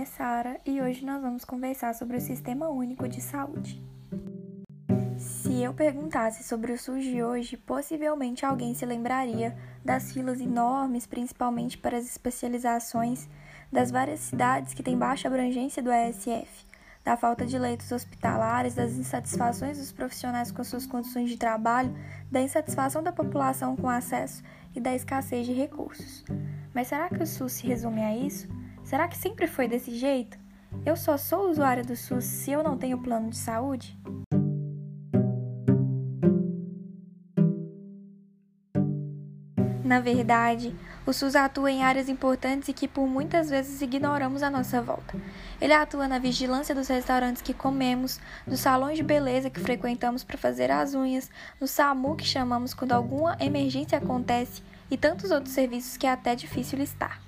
é Sara e hoje nós vamos conversar sobre o Sistema Único de Saúde. Se eu perguntasse sobre o SUS de hoje, possivelmente alguém se lembraria das filas enormes, principalmente para as especializações, das várias cidades que têm baixa abrangência do ESF, da falta de leitos hospitalares, das insatisfações dos profissionais com suas condições de trabalho, da insatisfação da população com acesso e da escassez de recursos. Mas será que o SUS se resume a isso? Será que sempre foi desse jeito? Eu só sou usuária do SUS se eu não tenho plano de saúde? Na verdade, o SUS atua em áreas importantes e que por muitas vezes ignoramos à nossa volta. Ele atua na vigilância dos restaurantes que comemos, nos salões de beleza que frequentamos para fazer as unhas, no SAMU que chamamos quando alguma emergência acontece e tantos outros serviços que é até difícil listar.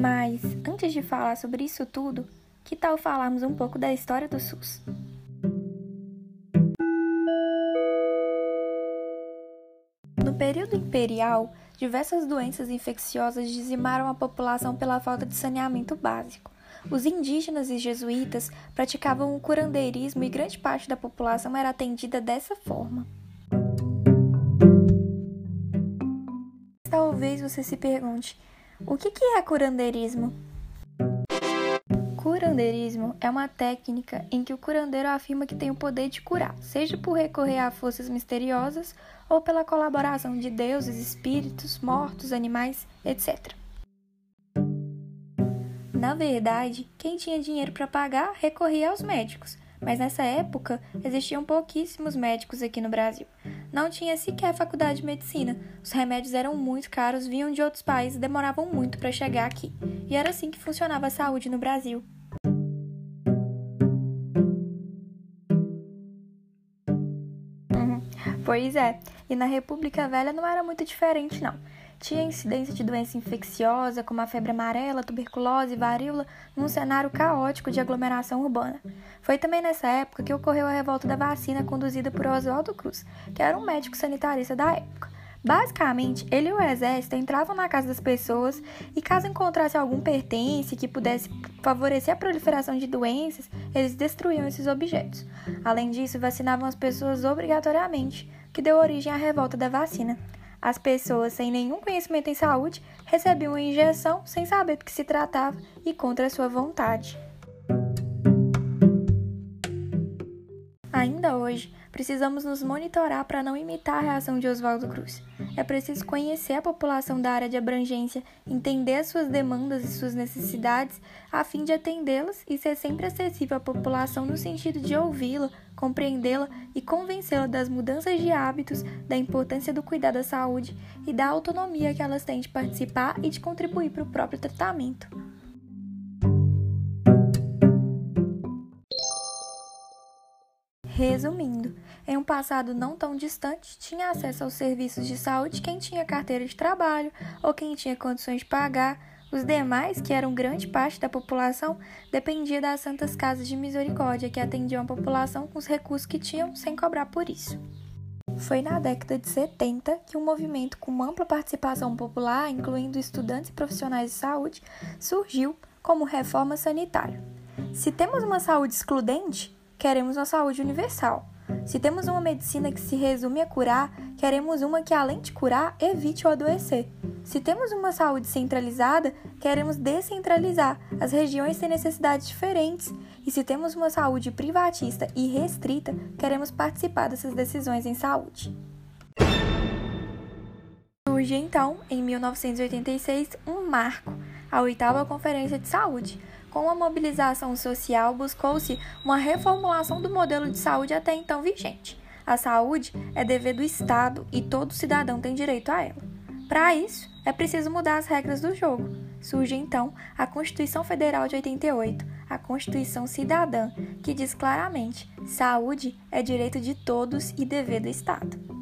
Mas, antes de falar sobre isso tudo, que tal falarmos um pouco da história do SUS? No período imperial, diversas doenças infecciosas dizimaram a população pela falta de saneamento básico. Os indígenas e jesuítas praticavam o curandeirismo e grande parte da população era atendida dessa forma. Talvez você se pergunte: o que é curandeirismo? Curandeirismo é uma técnica em que o curandeiro afirma que tem o poder de curar, seja por recorrer a forças misteriosas ou pela colaboração de deuses, espíritos, mortos, animais, etc. Na verdade, quem tinha dinheiro para pagar recorria aos médicos, mas nessa época existiam pouquíssimos médicos aqui no Brasil. Não tinha sequer faculdade de medicina. Os remédios eram muito caros, vinham de outros países e demoravam muito para chegar aqui. E era assim que funcionava a saúde no Brasil. Uhum. Pois é, e na República Velha não era muito diferente, não. Tinha incidência de doença infecciosa, como a febre amarela, tuberculose e varíola, num cenário caótico de aglomeração urbana. Foi também nessa época que ocorreu a revolta da vacina conduzida por Oswaldo Cruz, que era um médico sanitarista da época. Basicamente, ele e o exército entravam na casa das pessoas e, caso encontrasse algum pertence que pudesse favorecer a proliferação de doenças, eles destruíam esses objetos. Além disso, vacinavam as pessoas obrigatoriamente, que deu origem à revolta da vacina. As pessoas sem nenhum conhecimento em saúde recebiam uma injeção sem saber do que se tratava e contra sua vontade. Hoje, precisamos nos monitorar para não imitar a reação de Oswaldo Cruz. É preciso conhecer a população da área de abrangência, entender as suas demandas e suas necessidades, a fim de atendê-las e ser sempre acessível à população no sentido de ouvi-la, compreendê-la e convencê-la das mudanças de hábitos, da importância do cuidado da saúde e da autonomia que elas têm de participar e de contribuir para o próprio tratamento. Resumindo, em um passado não tão distante, tinha acesso aos serviços de saúde quem tinha carteira de trabalho ou quem tinha condições de pagar. Os demais, que eram grande parte da população, dependia das santas casas de misericórdia que atendiam a população com os recursos que tinham sem cobrar por isso. Foi na década de 70 que um movimento com ampla participação popular, incluindo estudantes e profissionais de saúde, surgiu como reforma sanitária. Se temos uma saúde excludente, queremos uma saúde universal. Se temos uma medicina que se resume a curar, queremos uma que, além de curar, evite o adoecer. Se temos uma saúde centralizada, queremos descentralizar. As regiões têm necessidades diferentes. E se temos uma saúde privatista e restrita, queremos participar dessas decisões em saúde. Surge então, em 1986, um marco, a oitava Conferência de Saúde com a mobilização social, buscou-se uma reformulação do modelo de saúde até então vigente. A saúde é dever do Estado e todo cidadão tem direito a ela. Para isso, é preciso mudar as regras do jogo. Surge então a Constituição Federal de 88, a Constituição Cidadã, que diz claramente: saúde é direito de todos e dever do Estado.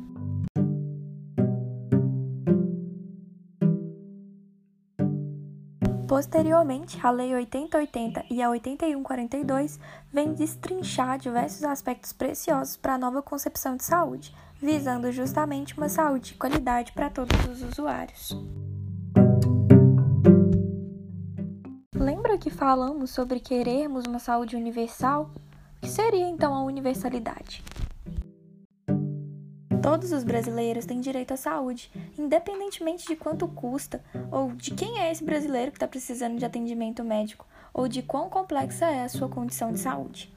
Posteriormente, a Lei 8080 e a 8142 vêm destrinchar diversos aspectos preciosos para a nova concepção de saúde, visando justamente uma saúde de qualidade para todos os usuários. Lembra que falamos sobre querermos uma saúde universal? O que seria então a universalidade? Todos os brasileiros têm direito à saúde, independentemente de quanto custa, ou de quem é esse brasileiro que está precisando de atendimento médico, ou de quão complexa é a sua condição de saúde.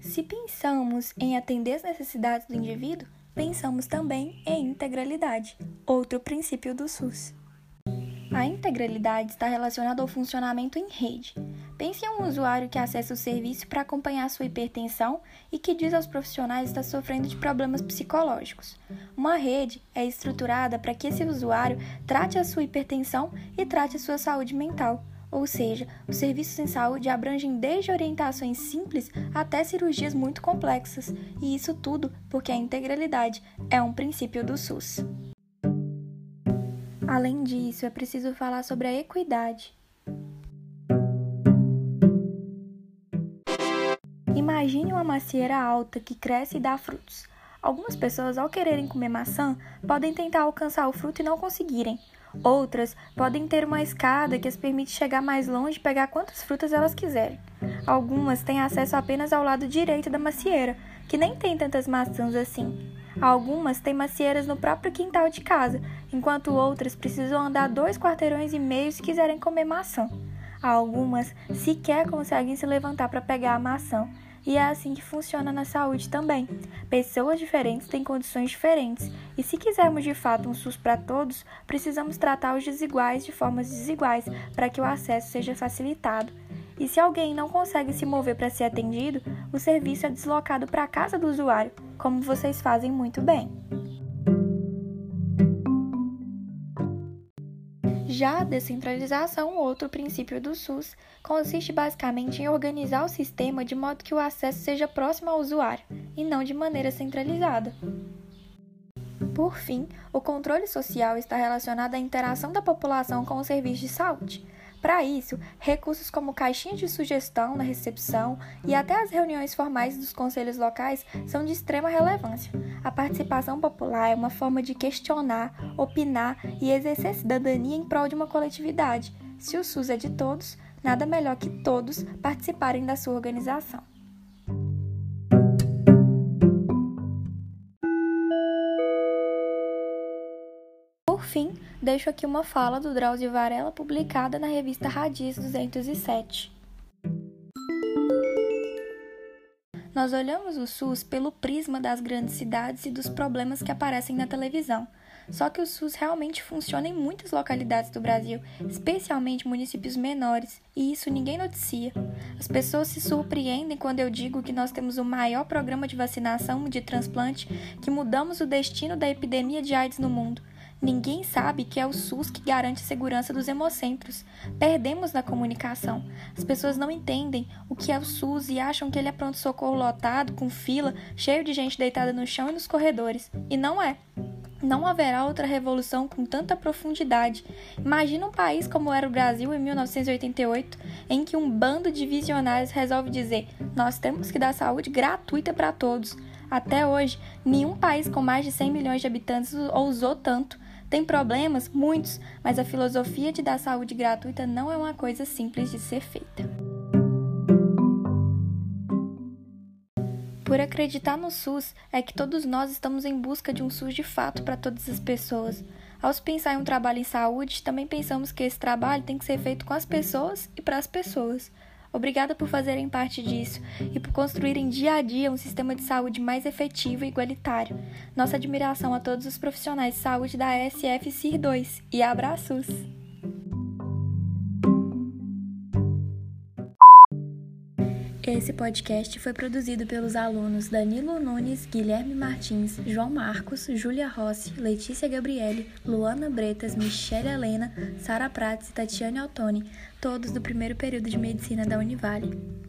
Se pensamos em atender as necessidades do indivíduo, pensamos também em integralidade, outro princípio do SUS. A integralidade está relacionada ao funcionamento em rede. Pense em um usuário que acessa o serviço para acompanhar sua hipertensão e que diz aos profissionais estar sofrendo de problemas psicológicos. Uma rede é estruturada para que esse usuário trate a sua hipertensão e trate a sua saúde mental. Ou seja, os serviços em saúde abrangem desde orientações simples até cirurgias muito complexas, e isso tudo porque a integralidade é um princípio do SUS. Além disso, é preciso falar sobre a equidade. Imagine uma macieira alta que cresce e dá frutos. Algumas pessoas, ao quererem comer maçã, podem tentar alcançar o fruto e não conseguirem. Outras podem ter uma escada que as permite chegar mais longe e pegar quantas frutas elas quiserem. Algumas têm acesso apenas ao lado direito da macieira, que nem tem tantas maçãs assim. Algumas têm macieiras no próprio quintal de casa, enquanto outras precisam andar dois quarteirões e meio se quiserem comer maçã. Algumas sequer conseguem se levantar para pegar a maçã, e é assim que funciona na saúde também. Pessoas diferentes têm condições diferentes, e se quisermos de fato um SUS para todos, precisamos tratar os desiguais de formas desiguais para que o acesso seja facilitado. E se alguém não consegue se mover para ser atendido, o serviço é deslocado para a casa do usuário, como vocês fazem muito bem. Já a descentralização, outro princípio do SUS, consiste basicamente em organizar o sistema de modo que o acesso seja próximo ao usuário e não de maneira centralizada. Por fim, o controle social está relacionado à interação da população com os serviços de saúde. Para isso, recursos como caixinhas de sugestão na recepção e até as reuniões formais dos conselhos locais são de extrema relevância. A participação popular é uma forma de questionar, opinar e exercer cidadania em prol de uma coletividade. Se o SUS é de todos, nada melhor que todos participarem da sua organização. Por fim, deixo aqui uma fala do Drauzio Varela publicada na revista Radiz 207. Nós olhamos o SUS pelo prisma das grandes cidades e dos problemas que aparecem na televisão. Só que o SUS realmente funciona em muitas localidades do Brasil, especialmente municípios menores, e isso ninguém noticia. As pessoas se surpreendem quando eu digo que nós temos o maior programa de vacinação de transplante, que mudamos o destino da epidemia de AIDS no mundo. Ninguém sabe que é o SUS que garante a segurança dos hemocentros. Perdemos na comunicação. As pessoas não entendem o que é o SUS e acham que ele é pronto-socorro lotado, com fila, cheio de gente deitada no chão e nos corredores. E não é. Não haverá outra revolução com tanta profundidade. Imagina um país como era o Brasil em 1988, em que um bando de visionários resolve dizer: nós temos que dar saúde gratuita para todos. Até hoje, nenhum país com mais de 100 milhões de habitantes ousou tanto. Tem problemas? Muitos, mas a filosofia de dar saúde gratuita não é uma coisa simples de ser feita. Por acreditar no SUS, é que todos nós estamos em busca de um SUS de fato para todas as pessoas. Ao pensar em um trabalho em saúde, também pensamos que esse trabalho tem que ser feito com as pessoas e para as pessoas. Obrigada por fazerem parte disso e por construírem dia a dia um sistema de saúde mais efetivo e igualitário. Nossa admiração a todos os profissionais de saúde da SF CIR 2 e abraços! Esse podcast foi produzido pelos alunos Danilo Nunes, Guilherme Martins, João Marcos, Júlia Rossi, Letícia Gabriele, Luana Bretas, Michelle Helena, Sara Prates e Tatiane Altoni, todos do primeiro período de medicina da Univale.